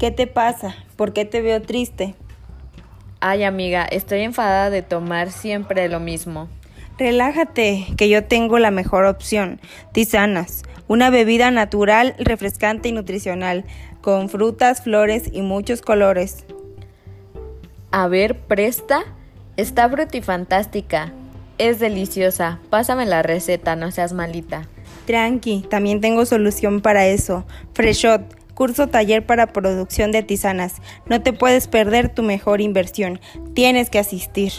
¿Qué te pasa? ¿Por qué te veo triste? Ay, amiga, estoy enfadada de tomar siempre lo mismo. Relájate, que yo tengo la mejor opción. Tisanas, una bebida natural, refrescante y nutricional, con frutas, flores y muchos colores. A ver, presta. Está frutifantástica. Es deliciosa. Pásame la receta, no seas malita. Tranqui, también tengo solución para eso. Freshot, curso taller para producción de tisanas. No te puedes perder tu mejor inversión. Tienes que asistir.